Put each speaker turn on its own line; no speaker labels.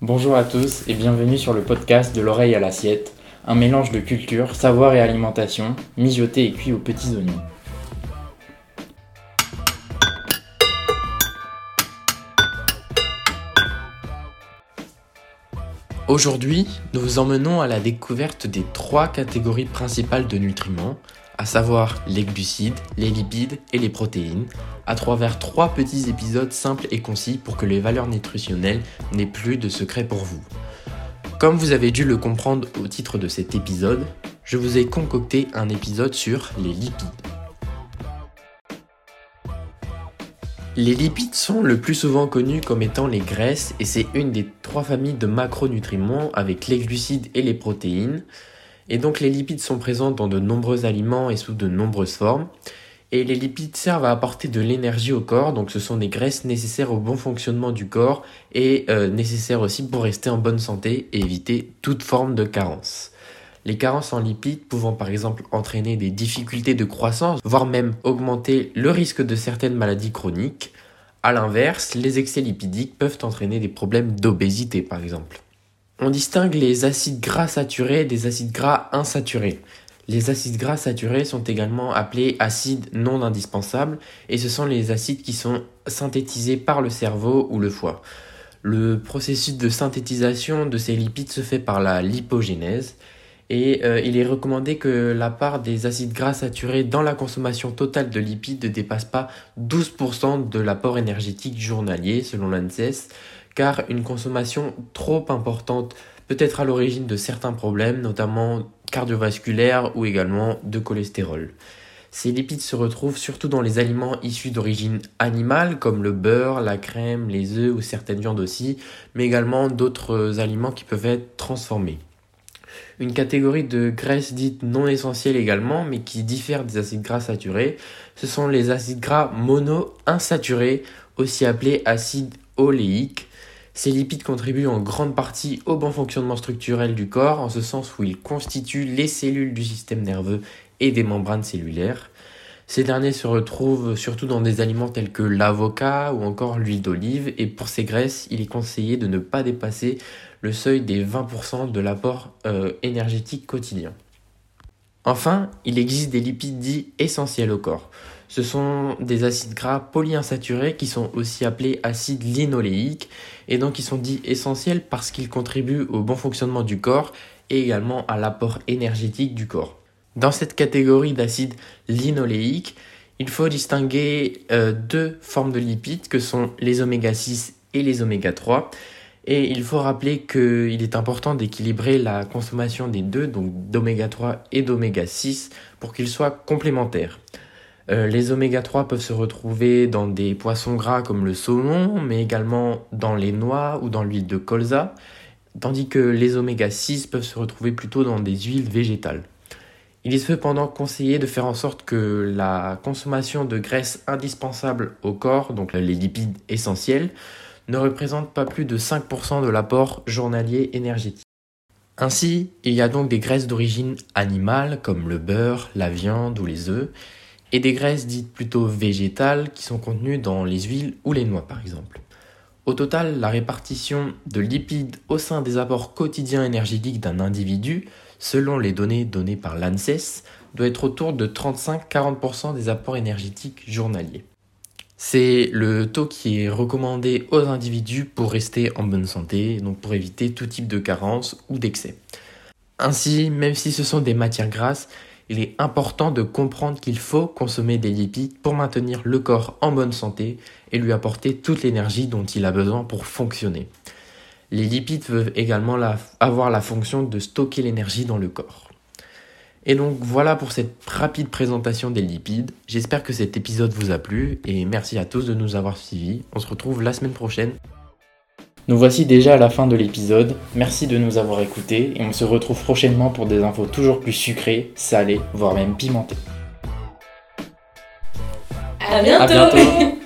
Bonjour à tous et bienvenue sur le podcast de l'oreille à l'assiette, un mélange de culture, savoir et alimentation, mijoté et cuit aux petits oignons. Aujourd'hui, nous vous emmenons à la découverte des trois catégories principales de nutriments, à savoir les glucides, les lipides et les protéines, à travers trois petits épisodes simples et concis pour que les valeurs nutritionnelles n'aient plus de secret pour vous. Comme vous avez dû le comprendre au titre de cet épisode, je vous ai concocté un épisode sur les lipides. Les lipides sont le plus souvent connus comme étant les graisses et c'est une des trois familles de macronutriments avec les glucides et les protéines. Et donc les lipides sont présents dans de nombreux aliments et sous de nombreuses formes. Et les lipides servent à apporter de l'énergie au corps, donc ce sont des graisses nécessaires au bon fonctionnement du corps et euh, nécessaires aussi pour rester en bonne santé et éviter toute forme de carence. Les carences en lipides pouvant par exemple entraîner des difficultés de croissance, voire même augmenter le risque de certaines maladies chroniques. A l'inverse, les excès lipidiques peuvent entraîner des problèmes d'obésité par exemple. On distingue les acides gras saturés des acides gras insaturés. Les acides gras saturés sont également appelés acides non indispensables et ce sont les acides qui sont synthétisés par le cerveau ou le foie. Le processus de synthétisation de ces lipides se fait par la lipogénèse et euh, il est recommandé que la part des acides gras saturés dans la consommation totale de lipides ne dépasse pas 12% de l'apport énergétique journalier selon l'ANSES, car une consommation trop importante peut être à l'origine de certains problèmes, notamment cardiovasculaires ou également de cholestérol. Ces lipides se retrouvent surtout dans les aliments issus d'origine animale, comme le beurre, la crème, les œufs ou certaines viandes aussi, mais également d'autres aliments qui peuvent être transformés. Une catégorie de graisses dites non essentielles également, mais qui diffèrent des acides gras saturés, ce sont les acides gras monoinsaturés, aussi appelés acides oléiques. Ces lipides contribuent en grande partie au bon fonctionnement structurel du corps, en ce sens où ils constituent les cellules du système nerveux et des membranes cellulaires. Ces derniers se retrouvent surtout dans des aliments tels que l'avocat ou encore l'huile d'olive et pour ces graisses, il est conseillé de ne pas dépasser le seuil des 20% de l'apport euh, énergétique quotidien. Enfin, il existe des lipides dits essentiels au corps. Ce sont des acides gras polyinsaturés qui sont aussi appelés acides linoléiques et donc ils sont dits essentiels parce qu'ils contribuent au bon fonctionnement du corps et également à l'apport énergétique du corps. Dans cette catégorie d'acides linoléiques, il faut distinguer euh, deux formes de lipides que sont les oméga 6 et les oméga 3. Et il faut rappeler qu'il est important d'équilibrer la consommation des deux, donc d'oméga 3 et d'oméga 6, pour qu'ils soient complémentaires. Euh, les oméga 3 peuvent se retrouver dans des poissons gras comme le saumon, mais également dans les noix ou dans l'huile de colza, tandis que les oméga 6 peuvent se retrouver plutôt dans des huiles végétales. Il est cependant conseillé de faire en sorte que la consommation de graisses indispensables au corps, donc les lipides essentiels, ne représente pas plus de 5% de l'apport journalier énergétique. Ainsi, il y a donc des graisses d'origine animale comme le beurre, la viande ou les œufs, et des graisses dites plutôt végétales qui sont contenues dans les huiles ou les noix par exemple. Au total, la répartition de lipides au sein des apports quotidiens énergétiques d'un individu selon les données données par l'ANSES, doit être autour de 35-40% des apports énergétiques journaliers. C'est le taux qui est recommandé aux individus pour rester en bonne santé, donc pour éviter tout type de carence ou d'excès. Ainsi, même si ce sont des matières grasses, il est important de comprendre qu'il faut consommer des lipides pour maintenir le corps en bonne santé et lui apporter toute l'énergie dont il a besoin pour fonctionner. Les lipides peuvent également avoir la fonction de stocker l'énergie dans le corps. Et donc voilà pour cette rapide présentation des lipides. J'espère que cet épisode vous a plu et merci à tous de nous avoir suivis. On se retrouve la semaine prochaine.
Nous voici déjà à la fin de l'épisode. Merci de nous avoir écoutés et on se retrouve prochainement pour des infos toujours plus sucrées, salées, voire même pimentées.
À bientôt.